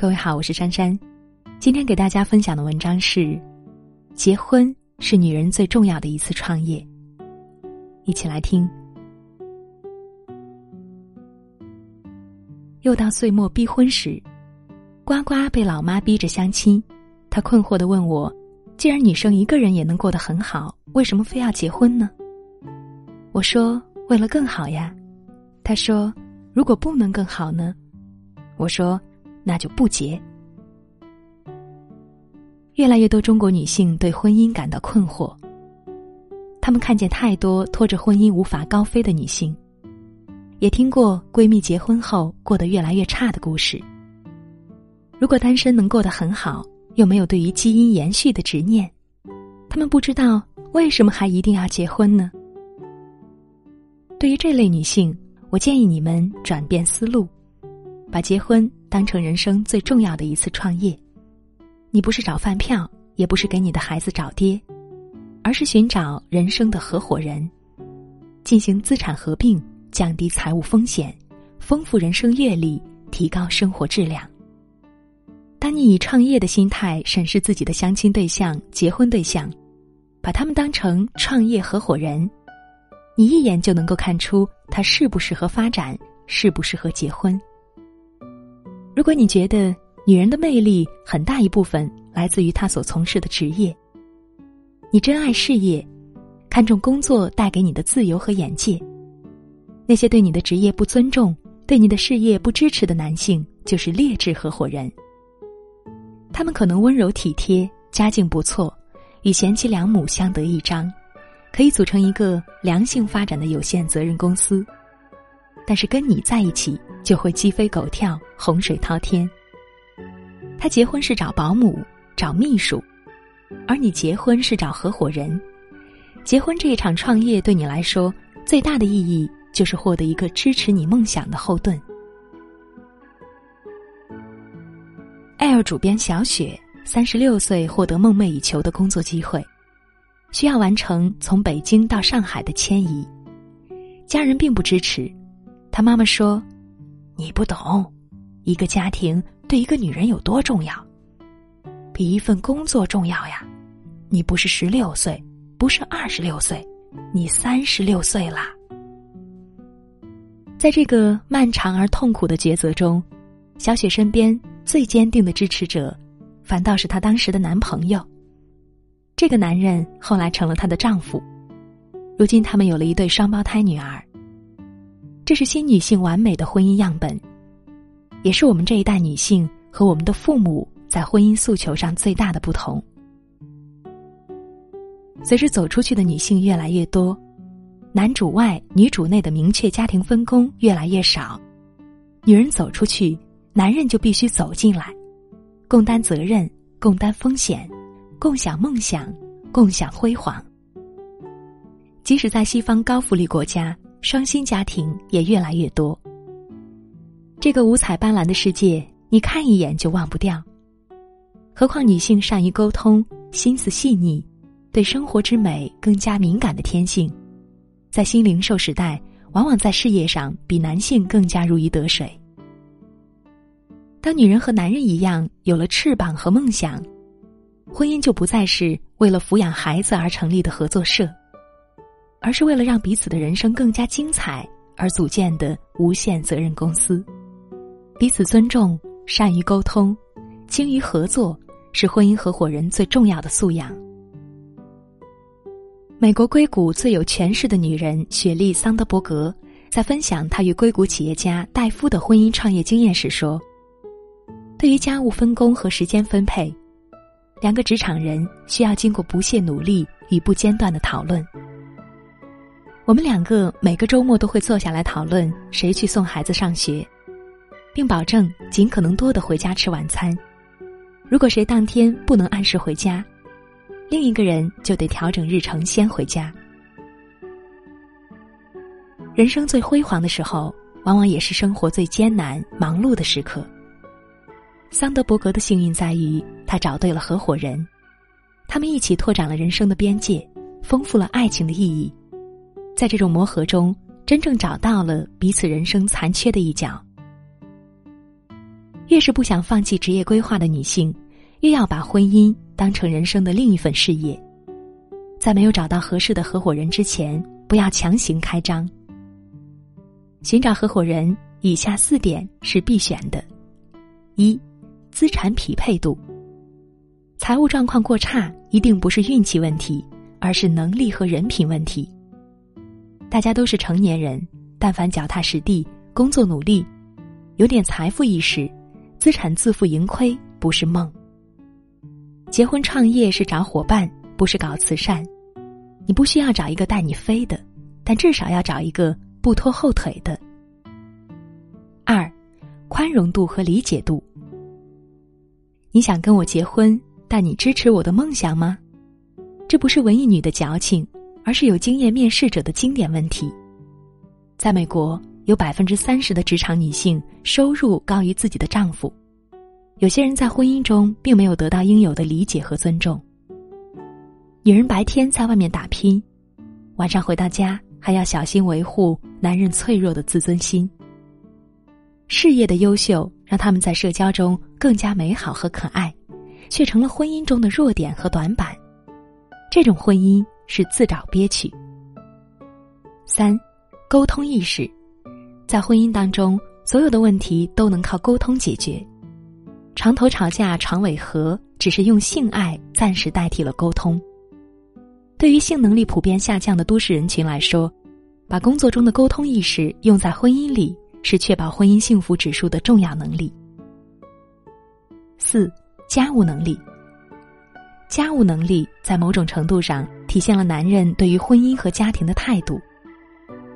各位好，我是珊珊。今天给大家分享的文章是：结婚是女人最重要的一次创业。一起来听。又到岁末逼婚时，呱呱被老妈逼着相亲，她困惑的问我：“既然女生一个人也能过得很好，为什么非要结婚呢？”我说：“为了更好呀。”她说：“如果不能更好呢？”我说。那就不结。越来越多中国女性对婚姻感到困惑，她们看见太多拖着婚姻无法高飞的女性，也听过闺蜜结婚后过得越来越差的故事。如果单身能过得很好，又没有对于基因延续的执念，她们不知道为什么还一定要结婚呢？对于这类女性，我建议你们转变思路。把结婚当成人生最重要的一次创业，你不是找饭票，也不是给你的孩子找爹，而是寻找人生的合伙人，进行资产合并，降低财务风险，丰富人生阅历，提高生活质量。当你以创业的心态审视自己的相亲对象、结婚对象，把他们当成创业合伙人，你一眼就能够看出他适不适合发展，适不适合结婚。如果你觉得女人的魅力很大一部分来自于她所从事的职业，你珍爱事业，看重工作带给你的自由和眼界，那些对你的职业不尊重、对你的事业不支持的男性就是劣质合伙人。他们可能温柔体贴、家境不错，与贤妻良母相得益彰，可以组成一个良性发展的有限责任公司。但是跟你在一起就会鸡飞狗跳、洪水滔天。他结婚是找保姆、找秘书，而你结婚是找合伙人。结婚这一场创业对你来说最大的意义就是获得一个支持你梦想的后盾。L 主编小雪三十六岁获得梦寐以求的工作机会，需要完成从北京到上海的迁移，家人并不支持。他妈妈说：“你不懂，一个家庭对一个女人有多重要，比一份工作重要呀！你不是十六岁，不是二十六岁，你三十六岁啦。”在这个漫长而痛苦的抉择中，小雪身边最坚定的支持者，反倒是她当时的男朋友。这个男人后来成了她的丈夫，如今他们有了一对双胞胎女儿。这是新女性完美的婚姻样本，也是我们这一代女性和我们的父母在婚姻诉求上最大的不同。随着走出去的女性越来越多，男主外女主内的明确家庭分工越来越少，女人走出去，男人就必须走进来，共担责任，共担风险，共享梦想，共享辉煌。即使在西方高福利国家。双薪家庭也越来越多。这个五彩斑斓的世界，你看一眼就忘不掉。何况女性善于沟通、心思细腻、对生活之美更加敏感的天性，在新零售时代，往往在事业上比男性更加如鱼得水。当女人和男人一样有了翅膀和梦想，婚姻就不再是为了抚养孩子而成立的合作社。而是为了让彼此的人生更加精彩而组建的无限责任公司，彼此尊重、善于沟通、精于合作，是婚姻合伙人最重要的素养。美国硅谷最有权势的女人雪莉·桑德伯格在分享她与硅谷企业家戴夫的婚姻创业经验时说：“对于家务分工和时间分配，两个职场人需要经过不懈努力与不间断的讨论。”我们两个每个周末都会坐下来讨论谁去送孩子上学，并保证尽可能多的回家吃晚餐。如果谁当天不能按时回家，另一个人就得调整日程先回家。人生最辉煌的时候，往往也是生活最艰难、忙碌的时刻。桑德伯格的幸运在于，他找对了合伙人，他们一起拓展了人生的边界，丰富了爱情的意义。在这种磨合中，真正找到了彼此人生残缺的一角。越是不想放弃职业规划的女性，越要把婚姻当成人生的另一份事业。在没有找到合适的合伙人之前，不要强行开张。寻找合伙人，以下四点是必选的：一、资产匹配度。财务状况过差，一定不是运气问题，而是能力和人品问题。大家都是成年人，但凡脚踏实地、工作努力，有点财富意识，资产自负盈亏不是梦。结婚创业是找伙伴。不是搞慈善，你不需要找一个带你飞的，但至少要找一个不拖后腿的。二，宽容度和理解度。你想跟我结婚，但你支持我的梦想吗？这不是文艺女的矫情，而是有经验面试者的经典问题。在美国，有百分之三十的职场女性收入高于自己的丈夫，有些人在婚姻中并没有得到应有的理解和尊重。女人白天在外面打拼，晚上回到家还要小心维护男人脆弱的自尊心。事业的优秀让他们在社交中更加美好和可爱，却成了婚姻中的弱点和短板。这种婚姻是自找憋屈。三，沟通意识，在婚姻当中，所有的问题都能靠沟通解决。床头吵架床尾和，只是用性爱暂时代替了沟通。对于性能力普遍下降的都市人群来说，把工作中的沟通意识用在婚姻里，是确保婚姻幸福指数的重要能力。四、家务能力。家务能力在某种程度上体现了男人对于婚姻和家庭的态度。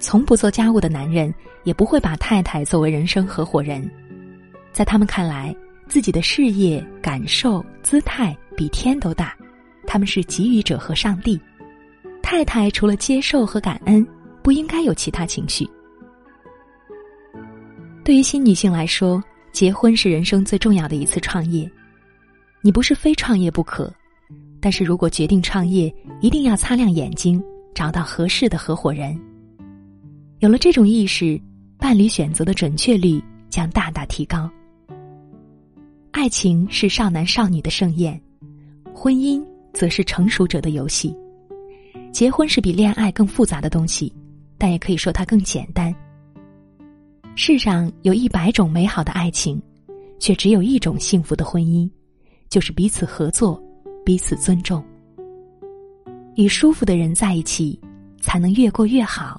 从不做家务的男人，也不会把太太作为人生合伙人。在他们看来，自己的事业、感受、姿态比天都大，他们是给予者和上帝。太太除了接受和感恩，不应该有其他情绪。对于新女性来说，结婚是人生最重要的一次创业。你不是非创业不可，但是如果决定创业，一定要擦亮眼睛，找到合适的合伙人。有了这种意识，伴侣选择的准确率将大大提高。爱情是少男少女的盛宴，婚姻则是成熟者的游戏。结婚是比恋爱更复杂的东西，但也可以说它更简单。世上有一百种美好的爱情，却只有一种幸福的婚姻，就是彼此合作，彼此尊重。与舒服的人在一起，才能越过越好，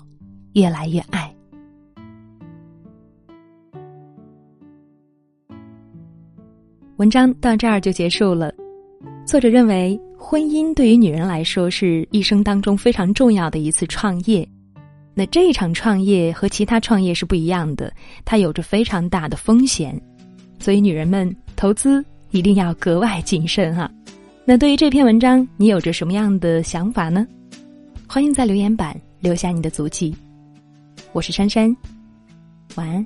越来越爱。文章到这儿就结束了。作者认为。婚姻对于女人来说是一生当中非常重要的一次创业，那这一场创业和其他创业是不一样的，它有着非常大的风险，所以女人们投资一定要格外谨慎哈。那对于这篇文章，你有着什么样的想法呢？欢迎在留言板留下你的足迹。我是珊珊，晚安。